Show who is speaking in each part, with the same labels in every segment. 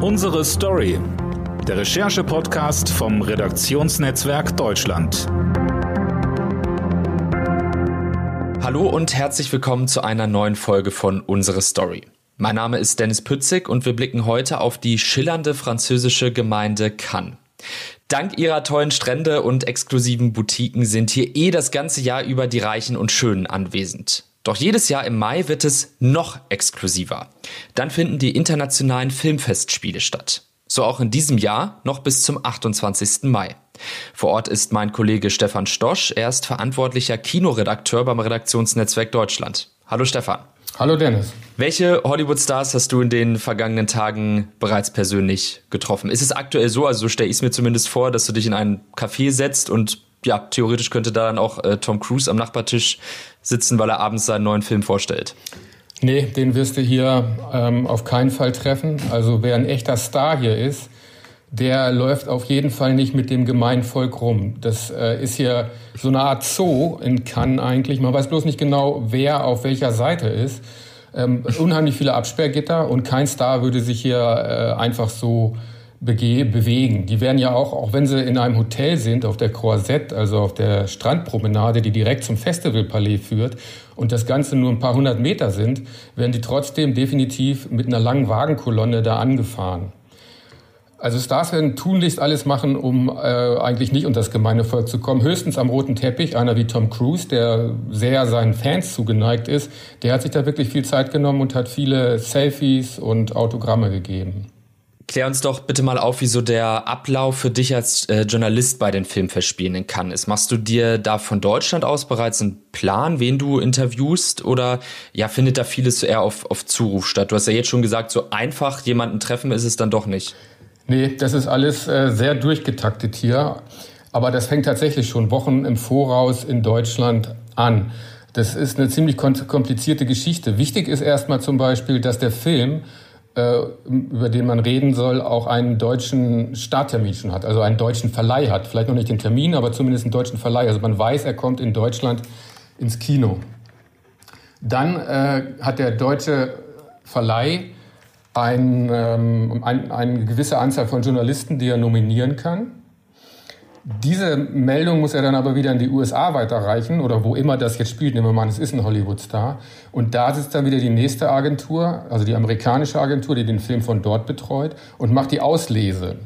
Speaker 1: Unsere Story. Der Recherche-Podcast vom Redaktionsnetzwerk Deutschland.
Speaker 2: Hallo und herzlich willkommen zu einer neuen Folge von Unsere Story. Mein Name ist Dennis Pützig und wir blicken heute auf die schillernde französische Gemeinde Cannes. Dank ihrer tollen Strände und exklusiven Boutiquen sind hier eh das ganze Jahr über die Reichen und Schönen anwesend. Doch jedes Jahr im Mai wird es noch exklusiver. Dann finden die internationalen Filmfestspiele statt. So auch in diesem Jahr noch bis zum 28. Mai. Vor Ort ist mein Kollege Stefan Stosch. Er ist verantwortlicher Kinoredakteur beim Redaktionsnetzwerk Deutschland. Hallo Stefan.
Speaker 3: Hallo Dennis.
Speaker 2: Welche Hollywood-Stars hast du in den vergangenen Tagen bereits persönlich getroffen? Ist es aktuell so, also so stelle ich es mir zumindest vor, dass du dich in einen Café setzt und ja, theoretisch könnte da dann auch äh, Tom Cruise am Nachbartisch sitzen, weil er abends seinen neuen Film vorstellt.
Speaker 3: Nee, den wirst du hier ähm, auf keinen Fall treffen. Also wer ein echter Star hier ist, der läuft auf jeden Fall nicht mit dem gemeinen Volk rum. Das äh, ist hier so eine Art Zoo in Cannes eigentlich. Man weiß bloß nicht genau, wer auf welcher Seite ist. Ähm, unheimlich viele Absperrgitter und kein Star würde sich hier äh, einfach so bewegen. Die werden ja auch, auch wenn sie in einem Hotel sind, auf der Croisette, also auf der Strandpromenade, die direkt zum Festivalpalais führt und das Ganze nur ein paar hundert Meter sind, werden die trotzdem definitiv mit einer langen Wagenkolonne da angefahren. Also Stars werden tunlichst alles machen, um äh, eigentlich nicht unter das gemeine Volk zu kommen. Höchstens am roten Teppich, einer wie Tom Cruise, der sehr seinen Fans zugeneigt ist, der hat sich da wirklich viel Zeit genommen und hat viele Selfies und Autogramme gegeben.
Speaker 2: Klär uns doch bitte mal auf, wie so der Ablauf für dich als äh, Journalist bei den Filmfestspielen in Cannes ist. Machst du dir da von Deutschland aus bereits einen Plan, wen du interviewst? Oder ja, findet da vieles eher auf, auf Zuruf statt? Du hast ja jetzt schon gesagt, so einfach jemanden treffen ist es dann doch nicht.
Speaker 3: Nee, das ist alles äh, sehr durchgetaktet hier. Aber das fängt tatsächlich schon Wochen im Voraus in Deutschland an. Das ist eine ziemlich komplizierte Geschichte. Wichtig ist erstmal zum Beispiel, dass der Film über den man reden soll, auch einen deutschen Starttermin schon hat, also einen deutschen Verleih hat. Vielleicht noch nicht den Termin, aber zumindest einen deutschen Verleih. Also man weiß, er kommt in Deutschland ins Kino. Dann äh, hat der deutsche Verleih ein, ähm, ein, eine gewisse Anzahl von Journalisten, die er nominieren kann. Diese Meldung muss er dann aber wieder in die USA weiterreichen oder wo immer das jetzt spielt. Nehmen wir mal an, es ist ein Hollywood-Star. Und da sitzt dann wieder die nächste Agentur, also die amerikanische Agentur, die den Film von dort betreut und macht die Auslese.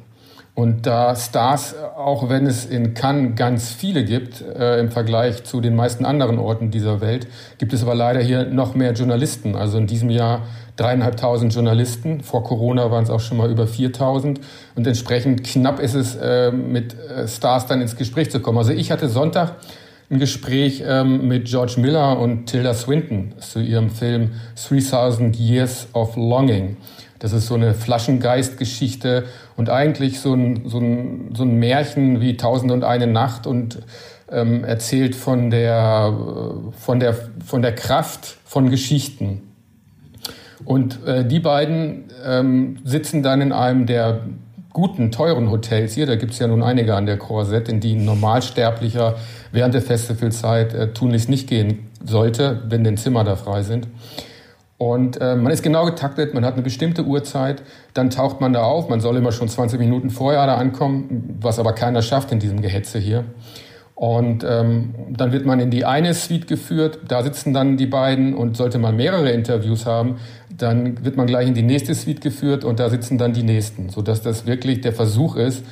Speaker 3: Und da Stars, auch wenn es in Cannes ganz viele gibt, äh, im Vergleich zu den meisten anderen Orten dieser Welt, gibt es aber leider hier noch mehr Journalisten. Also in diesem Jahr dreieinhalbtausend Journalisten. Vor Corona waren es auch schon mal über 4000. Und entsprechend knapp ist es, äh, mit äh, Stars dann ins Gespräch zu kommen. Also ich hatte Sonntag ein Gespräch ähm, mit George Miller und Tilda Swinton zu ihrem Film 3000 Years of Longing. Das ist so eine Flaschengeist-Geschichte und eigentlich so ein, so, ein, so ein Märchen wie Tausend und eine Nacht und ähm, erzählt von der, von, der, von der Kraft von Geschichten. Und äh, die beiden ähm, sitzen dann in einem der guten, teuren Hotels hier. Da gibt es ja nun einige an der Korsett, in die ein Normalsterblicher während der Festivalzeit äh, tunlichst nicht gehen sollte, wenn denn Zimmer da frei sind. Und äh, man ist genau getaktet, man hat eine bestimmte Uhrzeit, dann taucht man da auf, man soll immer schon 20 Minuten vorher da ankommen, was aber keiner schafft in diesem Gehetze hier. Und ähm, dann wird man in die eine Suite geführt, da sitzen dann die beiden und sollte man mehrere Interviews haben, dann wird man gleich in die nächste Suite geführt und da sitzen dann die nächsten, sodass das wirklich der Versuch ist,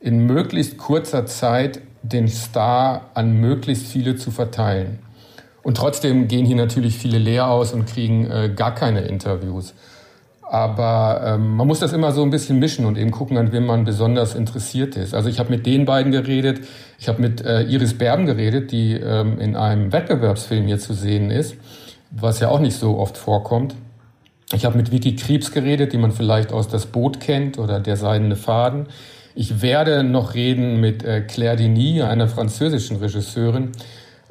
Speaker 3: in möglichst kurzer Zeit den Star an möglichst viele zu verteilen. Und trotzdem gehen hier natürlich viele leer aus und kriegen äh, gar keine Interviews. Aber ähm, man muss das immer so ein bisschen mischen und eben gucken, an wem man besonders interessiert ist. Also ich habe mit den beiden geredet, ich habe mit äh, Iris Berben geredet, die ähm, in einem Wettbewerbsfilm hier zu sehen ist, was ja auch nicht so oft vorkommt. Ich habe mit Vicky Kriebs geredet, die man vielleicht aus Das Boot kennt oder Der seidene Faden. Ich werde noch reden mit äh, Claire Denis, einer französischen Regisseurin,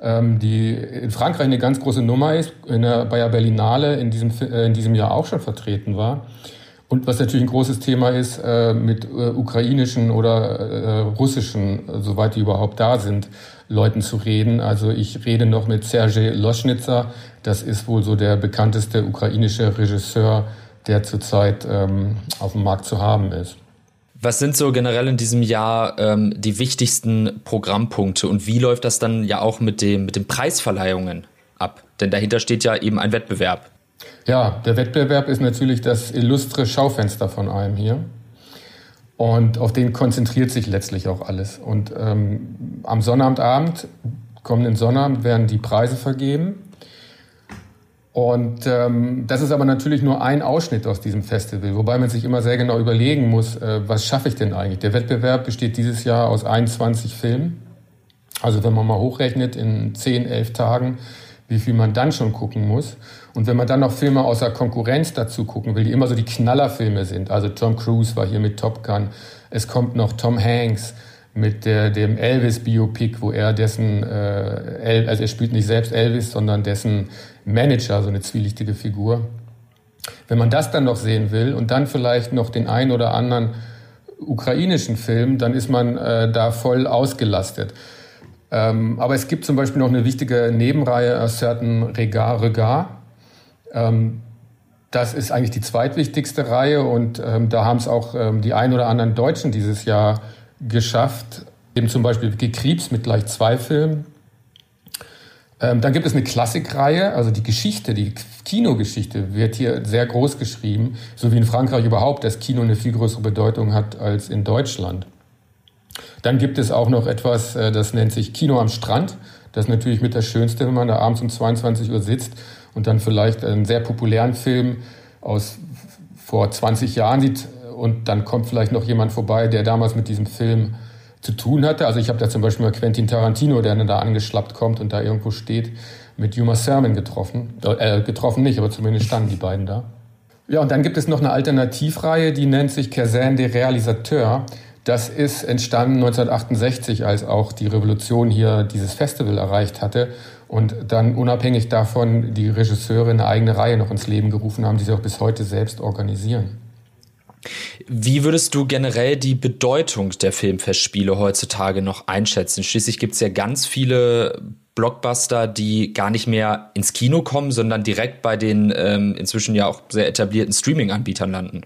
Speaker 3: ähm, die in Frankreich eine ganz große Nummer ist, in der Bayer Berlinale in diesem, äh, in diesem Jahr auch schon vertreten war. Und was natürlich ein großes Thema ist, äh, mit ukrainischen oder russischen, soweit die überhaupt da sind, Leuten zu reden. Also ich rede noch mit Sergei Loschnitzer, das ist wohl so der bekannteste ukrainische Regisseur der zurzeit ähm, auf dem Markt zu haben ist.
Speaker 2: Was sind so generell in diesem Jahr ähm, die wichtigsten Programmpunkte und wie läuft das dann ja auch mit, dem, mit den Preisverleihungen ab? Denn dahinter steht ja eben ein Wettbewerb.
Speaker 3: Ja, der Wettbewerb ist natürlich das illustre Schaufenster von einem hier. Und auf den konzentriert sich letztlich auch alles. Und ähm, am Sonnabendabend, kommenden Sonnabend, werden die Preise vergeben. Und ähm, das ist aber natürlich nur ein Ausschnitt aus diesem Festival, wobei man sich immer sehr genau überlegen muss, äh, was schaffe ich denn eigentlich? Der Wettbewerb besteht dieses Jahr aus 21 Filmen. Also wenn man mal hochrechnet in 10, 11 Tagen, wie viel man dann schon gucken muss. Und wenn man dann noch Filme außer Konkurrenz dazu gucken will, die immer so die Knallerfilme sind, also Tom Cruise war hier mit Top Gun, es kommt noch Tom Hanks, mit der, dem Elvis-Biopic, wo er dessen, äh, also er spielt nicht selbst Elvis, sondern dessen Manager, so eine zwielichtige Figur. Wenn man das dann noch sehen will und dann vielleicht noch den ein oder anderen ukrainischen Film, dann ist man äh, da voll ausgelastet. Ähm, aber es gibt zum Beispiel noch eine wichtige Nebenreihe, A Certain Regard, Regard. Ähm, das ist eigentlich die zweitwichtigste Reihe und ähm, da haben es auch ähm, die ein oder anderen Deutschen dieses Jahr geschafft, eben zum Beispiel Gekriebs mit gleich zwei Filmen. Ähm, dann gibt es eine Klassikreihe, also die Geschichte, die Kinogeschichte wird hier sehr groß geschrieben, so wie in Frankreich überhaupt das Kino eine viel größere Bedeutung hat als in Deutschland. Dann gibt es auch noch etwas, äh, das nennt sich Kino am Strand. Das ist natürlich mit das Schönste, wenn man da abends um 22 Uhr sitzt und dann vielleicht einen sehr populären Film aus vor 20 Jahren sieht, und dann kommt vielleicht noch jemand vorbei, der damals mit diesem Film zu tun hatte. Also ich habe da zum Beispiel mal Quentin Tarantino, der dann da angeschlappt kommt und da irgendwo steht, mit Uma Thurman getroffen. Äh, getroffen nicht, aber zumindest standen die beiden da. Ja, und dann gibt es noch eine Alternativreihe, die nennt sich Casernes des Réalisateurs. Das ist entstanden 1968, als auch die Revolution hier dieses Festival erreicht hatte und dann unabhängig davon die Regisseure eine eigene Reihe noch ins Leben gerufen haben, die sie auch bis heute selbst organisieren.
Speaker 2: Wie würdest du generell die Bedeutung der Filmfestspiele heutzutage noch einschätzen? Schließlich gibt es ja ganz viele Blockbuster, die gar nicht mehr ins Kino kommen, sondern direkt bei den ähm, inzwischen ja auch sehr etablierten Streaming-Anbietern landen.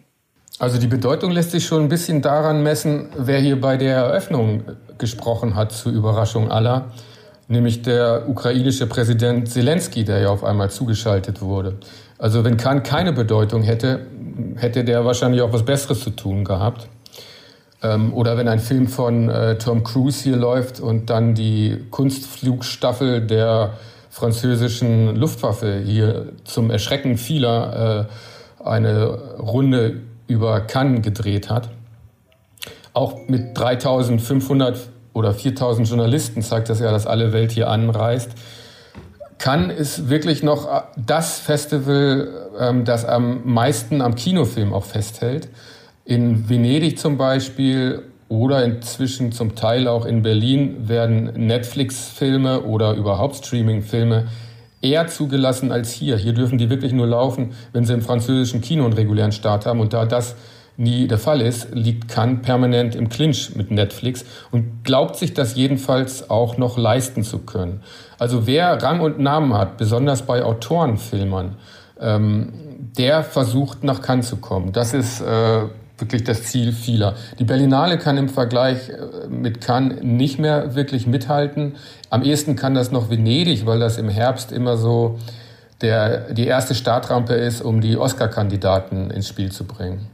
Speaker 3: Also die Bedeutung lässt sich schon ein bisschen daran messen, wer hier bei der Eröffnung gesprochen hat, zur Überraschung aller, nämlich der ukrainische Präsident Zelensky, der ja auf einmal zugeschaltet wurde. Also wenn Kant keine Bedeutung hätte, hätte der wahrscheinlich auch was Besseres zu tun gehabt. Ähm, oder wenn ein Film von äh, Tom Cruise hier läuft und dann die Kunstflugstaffel der französischen Luftwaffe hier zum Erschrecken vieler äh, eine Runde über Cannes gedreht hat. Auch mit 3500 oder 4000 Journalisten zeigt das ja, dass alle Welt hier anreist. Cannes ist wirklich noch äh, das Festival, ähm, das am meisten am Kinofilm auch festhält. In Venedig zum Beispiel oder inzwischen zum Teil auch in Berlin werden Netflix-Filme oder überhaupt Streaming-Filme eher zugelassen als hier. Hier dürfen die wirklich nur laufen, wenn sie im französischen Kino einen regulären Start haben. Und da das nie der Fall ist, liegt Cannes permanent im Clinch mit Netflix und glaubt sich das jedenfalls auch noch leisten zu können. Also wer Rang und Namen hat, besonders bei Autorenfilmern, ähm, der versucht nach Cannes zu kommen. Das ist äh, wirklich das Ziel vieler. Die Berlinale kann im Vergleich äh, mit Cannes nicht mehr wirklich mithalten. Am ehesten kann das noch Venedig, weil das im Herbst immer so der, die erste Startrampe ist, um die Oscar-Kandidaten ins Spiel zu bringen.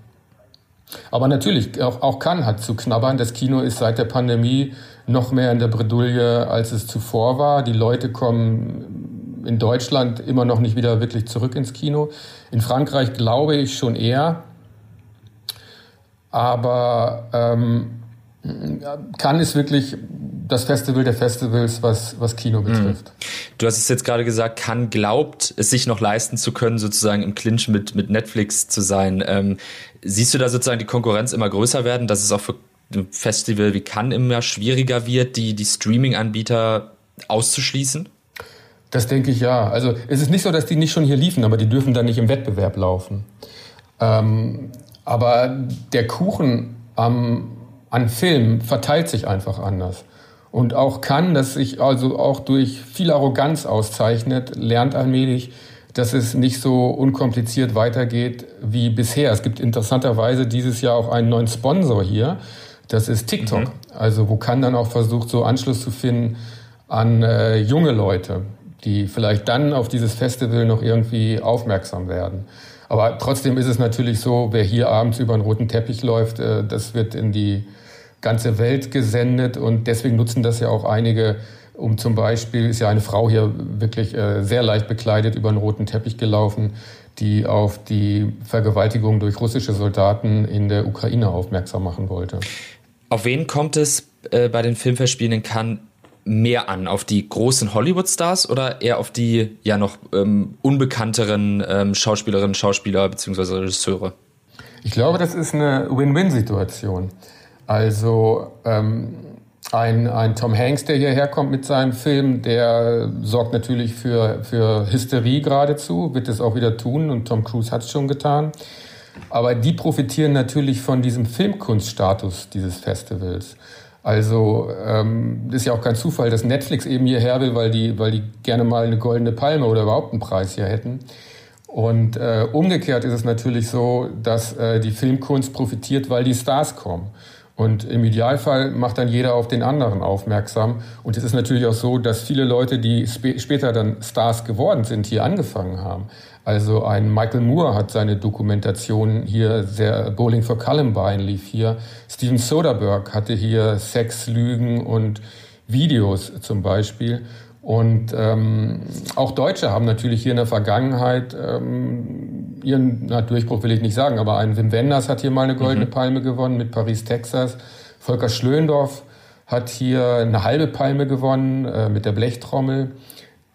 Speaker 3: Aber natürlich, auch, auch Cannes hat zu knabbern. Das Kino ist seit der Pandemie noch mehr in der Bredouille, als es zuvor war. Die Leute kommen in Deutschland immer noch nicht wieder wirklich zurück ins Kino. In Frankreich glaube ich schon eher. Aber ähm, Cannes ist wirklich das Festival der Festivals, was, was Kino mhm. betrifft.
Speaker 2: Du hast es jetzt gerade gesagt, Cannes glaubt, es sich noch leisten zu können, sozusagen im Clinch mit, mit Netflix zu sein. Ähm, siehst du da sozusagen die Konkurrenz immer größer werden, dass es auch für ein Festival wie Cannes immer schwieriger wird, die, die Streaming-Anbieter auszuschließen?
Speaker 3: Das denke ich ja. Also es ist nicht so, dass die nicht schon hier liefen, aber die dürfen dann nicht im Wettbewerb laufen. Ähm, aber der Kuchen am, an Film verteilt sich einfach anders. Und auch kann, das sich also auch durch viel Arroganz auszeichnet, lernt allmählich, dass es nicht so unkompliziert weitergeht wie bisher. Es gibt interessanterweise dieses Jahr auch einen neuen Sponsor hier. Das ist TikTok. Mhm. Also wo kann dann auch versucht, so Anschluss zu finden an äh, junge Leute, die vielleicht dann auf dieses Festival noch irgendwie aufmerksam werden. Aber trotzdem ist es natürlich so, wer hier abends über einen roten Teppich läuft, äh, das wird in die ganze Welt gesendet und deswegen nutzen das ja auch einige um zum Beispiel ist ja eine Frau hier wirklich äh, sehr leicht bekleidet über einen roten Teppich gelaufen, die auf die Vergewaltigung durch russische Soldaten in der Ukraine aufmerksam machen wollte.
Speaker 2: Auf wen kommt es äh, bei den Filmfestspielen in Cannes mehr an? Auf die großen Hollywood-Stars oder eher auf die ja noch ähm, unbekannteren ähm, Schauspielerinnen, Schauspieler bzw. Regisseure?
Speaker 3: Ich glaube, das ist eine Win-Win-Situation. Also ähm, ein, ein Tom Hanks, der hierher kommt mit seinem Film, der sorgt natürlich für, für Hysterie geradezu, wird es auch wieder tun und Tom Cruise hat es schon getan. Aber die profitieren natürlich von diesem Filmkunststatus dieses Festivals. Also ähm, ist ja auch kein Zufall, dass Netflix eben hierher will, weil die, weil die gerne mal eine goldene Palme oder überhaupt einen Preis hier hätten. Und äh, umgekehrt ist es natürlich so, dass äh, die Filmkunst profitiert, weil die Stars kommen. Und im Idealfall macht dann jeder auf den anderen aufmerksam. Und es ist natürlich auch so, dass viele Leute, die sp später dann Stars geworden sind, hier angefangen haben. Also ein Michael Moore hat seine Dokumentation hier, sehr Bowling for Columbine lief hier. Steven Soderbergh hatte hier Sex, Lügen und Videos zum Beispiel. Und ähm, auch Deutsche haben natürlich hier in der Vergangenheit ähm, ihren na, Durchbruch will ich nicht sagen, aber ein Wim Wenders hat hier mal eine goldene mhm. Palme gewonnen mit Paris, Texas. Volker Schlöndorff hat hier eine halbe Palme gewonnen äh, mit der Blechtrommel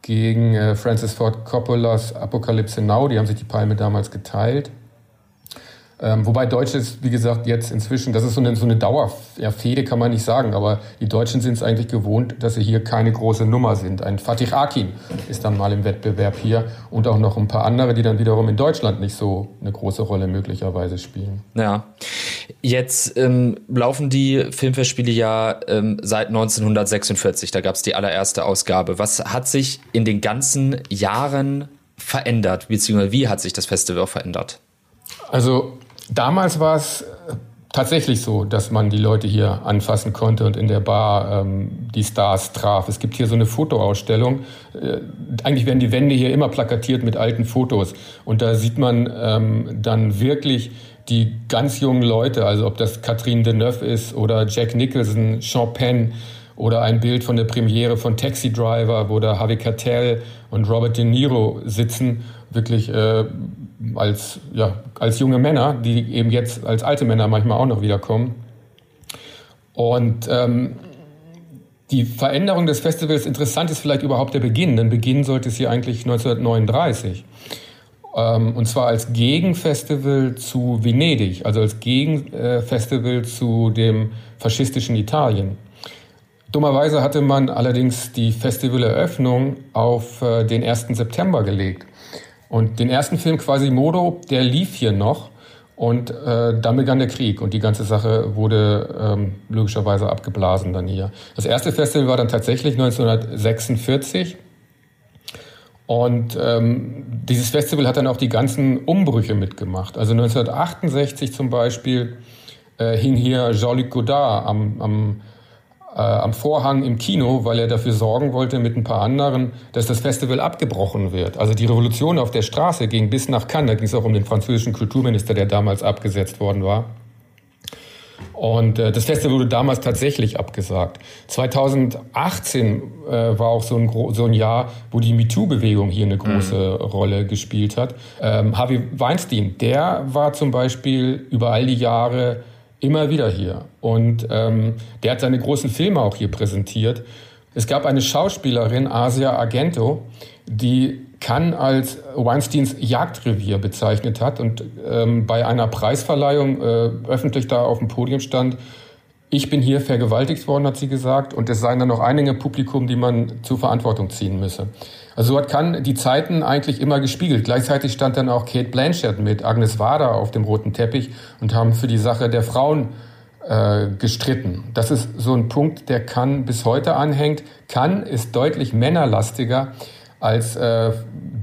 Speaker 3: gegen äh, Francis Ford Coppolas Apokalypse Now. Die haben sich die Palme damals geteilt. Ähm, wobei Deutsche ist, wie gesagt, jetzt inzwischen, das ist so eine, so eine Dauerfehde, kann man nicht sagen, aber die Deutschen sind es eigentlich gewohnt, dass sie hier keine große Nummer sind. Ein Fatih Akin ist dann mal im Wettbewerb hier und auch noch ein paar andere, die dann wiederum in Deutschland nicht so eine große Rolle möglicherweise spielen.
Speaker 2: Ja, jetzt ähm, laufen die Filmfestspiele ja ähm, seit 1946, da gab es die allererste Ausgabe. Was hat sich in den ganzen Jahren verändert, beziehungsweise wie hat sich das Festival verändert?
Speaker 3: Also Damals war es tatsächlich so, dass man die Leute hier anfassen konnte und in der Bar ähm, die Stars traf. Es gibt hier so eine Fotoausstellung. Äh, eigentlich werden die Wände hier immer plakatiert mit alten Fotos. Und da sieht man ähm, dann wirklich die ganz jungen Leute, also ob das Catherine Deneuve ist oder Jack Nicholson, Sean Penn oder ein Bild von der Premiere von Taxi Driver, wo da Harvey Keitel und Robert De Niro sitzen, wirklich äh, als, ja, als junge Männer, die eben jetzt als alte Männer manchmal auch noch wiederkommen. Und ähm, die Veränderung des Festivals, interessant ist vielleicht überhaupt der Beginn, denn Beginn sollte es hier eigentlich 1939. Ähm, und zwar als Gegenfestival zu Venedig, also als Gegenfestival zu dem faschistischen Italien. Dummerweise hatte man allerdings die Festivaleröffnung auf äh, den 1. September gelegt. Und den ersten Film Quasimodo, der lief hier noch. Und äh, dann begann der Krieg und die ganze Sache wurde ähm, logischerweise abgeblasen dann hier. Das erste Festival war dann tatsächlich 1946. Und ähm, dieses Festival hat dann auch die ganzen Umbrüche mitgemacht. Also 1968 zum Beispiel äh, hing hier Jean-Luc Godard am, am äh, am Vorhang im Kino, weil er dafür sorgen wollte mit ein paar anderen, dass das Festival abgebrochen wird. Also die Revolution auf der Straße ging bis nach Cannes. Da ging es auch um den französischen Kulturminister, der damals abgesetzt worden war. Und äh, das Festival wurde damals tatsächlich abgesagt. 2018 äh, war auch so ein, so ein Jahr, wo die MeToo-Bewegung hier eine große mhm. Rolle gespielt hat. Ähm, Harvey Weinstein, der war zum Beispiel über all die Jahre immer wieder hier. Und ähm, der hat seine großen Filme auch hier präsentiert. Es gab eine Schauspielerin, Asia Argento, die Cannes als Weinsteins Jagdrevier bezeichnet hat und ähm, bei einer Preisverleihung äh, öffentlich da auf dem Podium stand. Ich bin hier vergewaltigt worden, hat sie gesagt, und es seien dann noch einige Publikum, die man zur Verantwortung ziehen müsse. Also dort kann die Zeiten eigentlich immer gespiegelt. Gleichzeitig stand dann auch Kate Blanchett mit Agnes Wader auf dem roten Teppich und haben für die Sache der Frauen äh, gestritten. Das ist so ein Punkt, der kann bis heute anhängt. Kann ist deutlich männerlastiger als äh,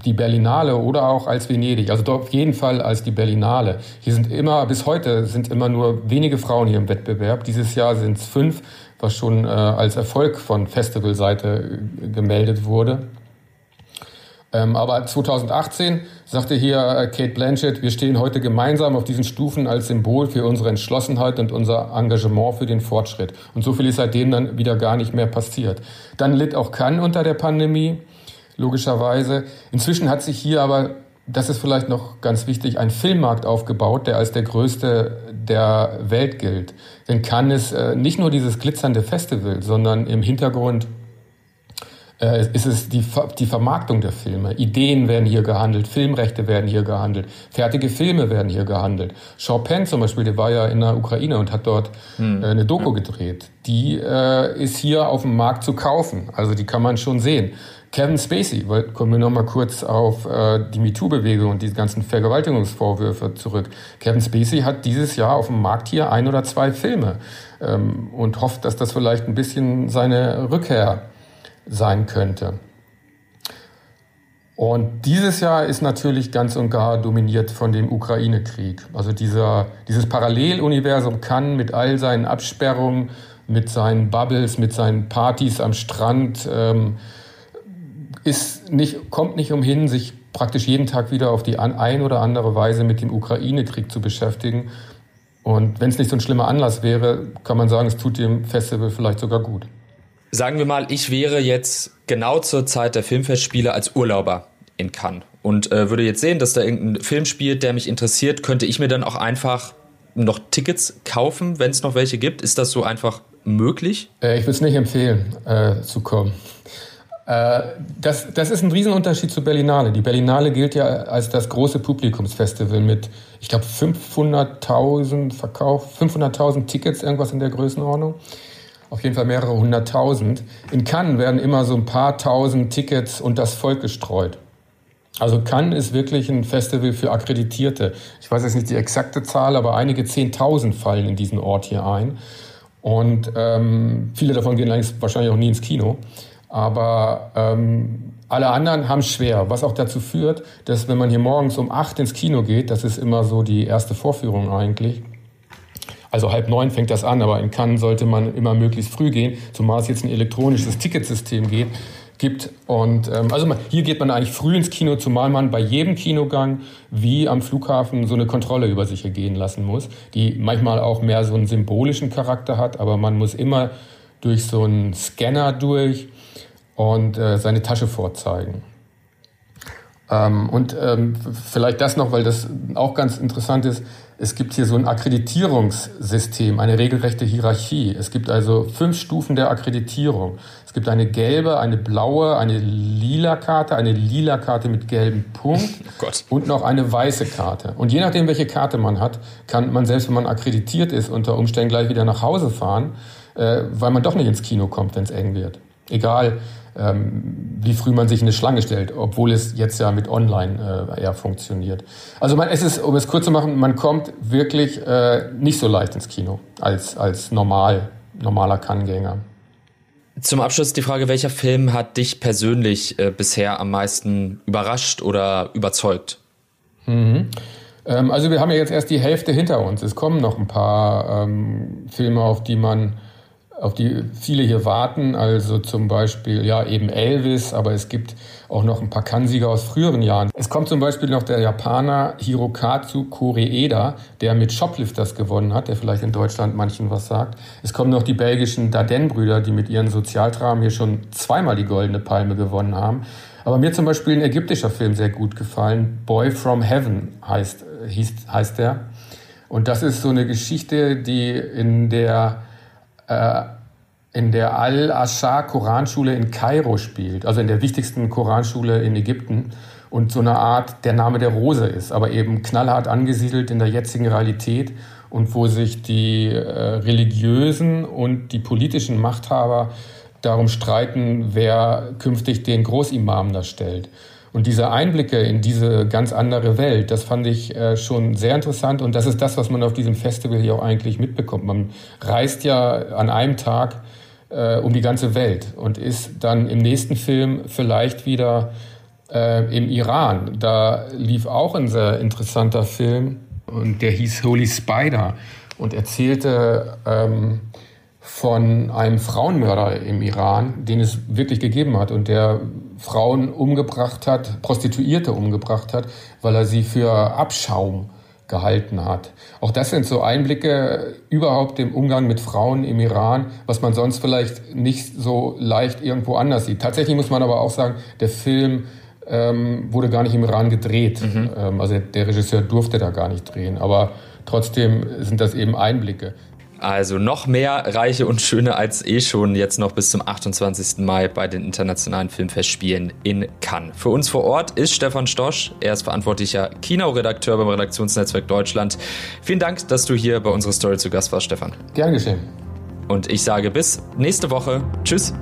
Speaker 3: die Berlinale oder auch als Venedig. Also auf jeden Fall als die Berlinale. Hier sind immer, bis heute sind immer nur wenige Frauen hier im Wettbewerb. Dieses Jahr sind es fünf, was schon äh, als Erfolg von Festivalseite äh, gemeldet wurde. Ähm, aber 2018 sagte hier äh, Kate Blanchett, wir stehen heute gemeinsam auf diesen Stufen als Symbol für unsere Entschlossenheit und unser Engagement für den Fortschritt. Und so viel ist seitdem dann wieder gar nicht mehr passiert. Dann litt auch Cannes unter der Pandemie, logischerweise. Inzwischen hat sich hier aber, das ist vielleicht noch ganz wichtig, ein Filmmarkt aufgebaut, der als der größte der Welt gilt. Denn Cannes ist äh, nicht nur dieses glitzernde Festival, sondern im Hintergrund äh, ist es die, die Vermarktung der Filme. Ideen werden hier gehandelt, Filmrechte werden hier gehandelt, fertige Filme werden hier gehandelt. Chopin zum Beispiel, der war ja in der Ukraine und hat dort hm. äh, eine Doku gedreht. Die äh, ist hier auf dem Markt zu kaufen. Also die kann man schon sehen. Kevin Spacey, kommen wir nochmal kurz auf äh, die MeToo-Bewegung und die ganzen Vergewaltigungsvorwürfe zurück. Kevin Spacey hat dieses Jahr auf dem Markt hier ein oder zwei Filme ähm, und hofft, dass das vielleicht ein bisschen seine Rückkehr sein könnte. Und dieses Jahr ist natürlich ganz und gar dominiert von dem Ukraine-Krieg. Also dieser, dieses Paralleluniversum kann mit all seinen Absperrungen, mit seinen Bubbles, mit seinen Partys am Strand, ähm, ist nicht, kommt nicht umhin, sich praktisch jeden Tag wieder auf die ein oder andere Weise mit dem Ukraine-Krieg zu beschäftigen. Und wenn es nicht so ein schlimmer Anlass wäre, kann man sagen, es tut dem Festival vielleicht sogar gut.
Speaker 2: Sagen wir mal, ich wäre jetzt genau zur Zeit der Filmfestspiele als Urlauber in Cannes und äh, würde jetzt sehen, dass da irgendein Film spielt, der mich interessiert, könnte ich mir dann auch einfach noch Tickets kaufen, wenn es noch welche gibt? Ist das so einfach möglich?
Speaker 3: Äh, ich würde es nicht empfehlen, äh, zu kommen. Äh, das, das ist ein Riesenunterschied zu Berlinale. Die Berlinale gilt ja als das große Publikumsfestival mit, ich glaube, 500.000 Verkauf, 500.000 Tickets, irgendwas in der Größenordnung auf jeden Fall mehrere hunderttausend. In Cannes werden immer so ein paar tausend Tickets und das Volk gestreut. Also Cannes ist wirklich ein Festival für Akkreditierte. Ich weiß jetzt nicht die exakte Zahl, aber einige Zehntausend fallen in diesen Ort hier ein. Und ähm, viele davon gehen wahrscheinlich auch nie ins Kino. Aber ähm, alle anderen haben schwer, was auch dazu führt, dass wenn man hier morgens um acht ins Kino geht, das ist immer so die erste Vorführung eigentlich, also halb neun fängt das an, aber in Cannes sollte man immer möglichst früh gehen, zumal es jetzt ein elektronisches Ticketsystem geht, gibt. Und ähm, also hier geht man eigentlich früh ins Kino, zumal man bei jedem Kinogang wie am Flughafen so eine Kontrolle über sich ergehen lassen muss, die manchmal auch mehr so einen symbolischen Charakter hat, aber man muss immer durch so einen Scanner durch und äh, seine Tasche vorzeigen. Ähm, und ähm, vielleicht das noch, weil das auch ganz interessant ist. Es gibt hier so ein Akkreditierungssystem, eine regelrechte Hierarchie. Es gibt also fünf Stufen der Akkreditierung. Es gibt eine gelbe, eine blaue, eine lila Karte, eine lila Karte mit gelbem Punkt oh und noch eine weiße Karte. Und je nachdem, welche Karte man hat, kann man selbst, wenn man akkreditiert ist, unter Umständen gleich wieder nach Hause fahren, äh, weil man doch nicht ins Kino kommt, wenn es eng wird. Egal, wie früh man sich in eine Schlange stellt, obwohl es jetzt ja mit Online äh, eher funktioniert. Also man, es ist, um es kurz zu machen, man kommt wirklich äh, nicht so leicht ins Kino als, als normal, normaler Kanngänger.
Speaker 2: Zum Abschluss die Frage, welcher Film hat dich persönlich äh, bisher am meisten überrascht oder überzeugt?
Speaker 3: Mhm. Ähm, also wir haben ja jetzt erst die Hälfte hinter uns. Es kommen noch ein paar ähm, Filme, auf die man auf die viele hier warten. Also zum Beispiel, ja, eben Elvis, aber es gibt auch noch ein paar Kannsieger aus früheren Jahren. Es kommt zum Beispiel noch der Japaner Hirokazu Koreeda, der mit Shoplifters gewonnen hat, der vielleicht in Deutschland manchen was sagt. Es kommen noch die belgischen Dardenne-Brüder, die mit ihren Sozialdramen hier schon zweimal die Goldene Palme gewonnen haben. Aber mir zum Beispiel ein ägyptischer Film sehr gut gefallen. Boy from Heaven heißt, hieß, heißt der. Und das ist so eine Geschichte, die in der äh, in der Al-Ashar Koranschule in Kairo spielt, also in der wichtigsten Koranschule in Ägypten und so eine Art der Name der Rose ist, aber eben knallhart angesiedelt in der jetzigen Realität und wo sich die äh, religiösen und die politischen Machthaber darum streiten, wer künftig den Großimam da stellt. Und diese Einblicke in diese ganz andere Welt, das fand ich äh, schon sehr interessant. Und das ist das, was man auf diesem Festival hier auch eigentlich mitbekommt. Man reist ja an einem Tag äh, um die ganze Welt und ist dann im nächsten Film vielleicht wieder äh, im Iran. Da lief auch ein sehr interessanter Film und der hieß Holy Spider und erzählte ähm, von einem Frauenmörder im Iran, den es wirklich gegeben hat und der Frauen umgebracht hat, Prostituierte umgebracht hat, weil er sie für Abschaum gehalten hat. Auch das sind so Einblicke überhaupt im Umgang mit Frauen im Iran, was man sonst vielleicht nicht so leicht irgendwo anders sieht. Tatsächlich muss man aber auch sagen, der Film ähm, wurde gar nicht im Iran gedreht. Mhm. Ähm, also der Regisseur durfte da gar nicht drehen. Aber trotzdem sind das eben Einblicke.
Speaker 2: Also noch mehr Reiche und Schöne als eh schon jetzt noch bis zum 28. Mai bei den internationalen Filmfestspielen in Cannes. Für uns vor Ort ist Stefan Stosch. Er ist verantwortlicher Kinoredakteur beim Redaktionsnetzwerk Deutschland. Vielen Dank, dass du hier bei unserer Story zu Gast warst, Stefan.
Speaker 3: Gern geschehen.
Speaker 2: Und ich sage bis nächste Woche. Tschüss.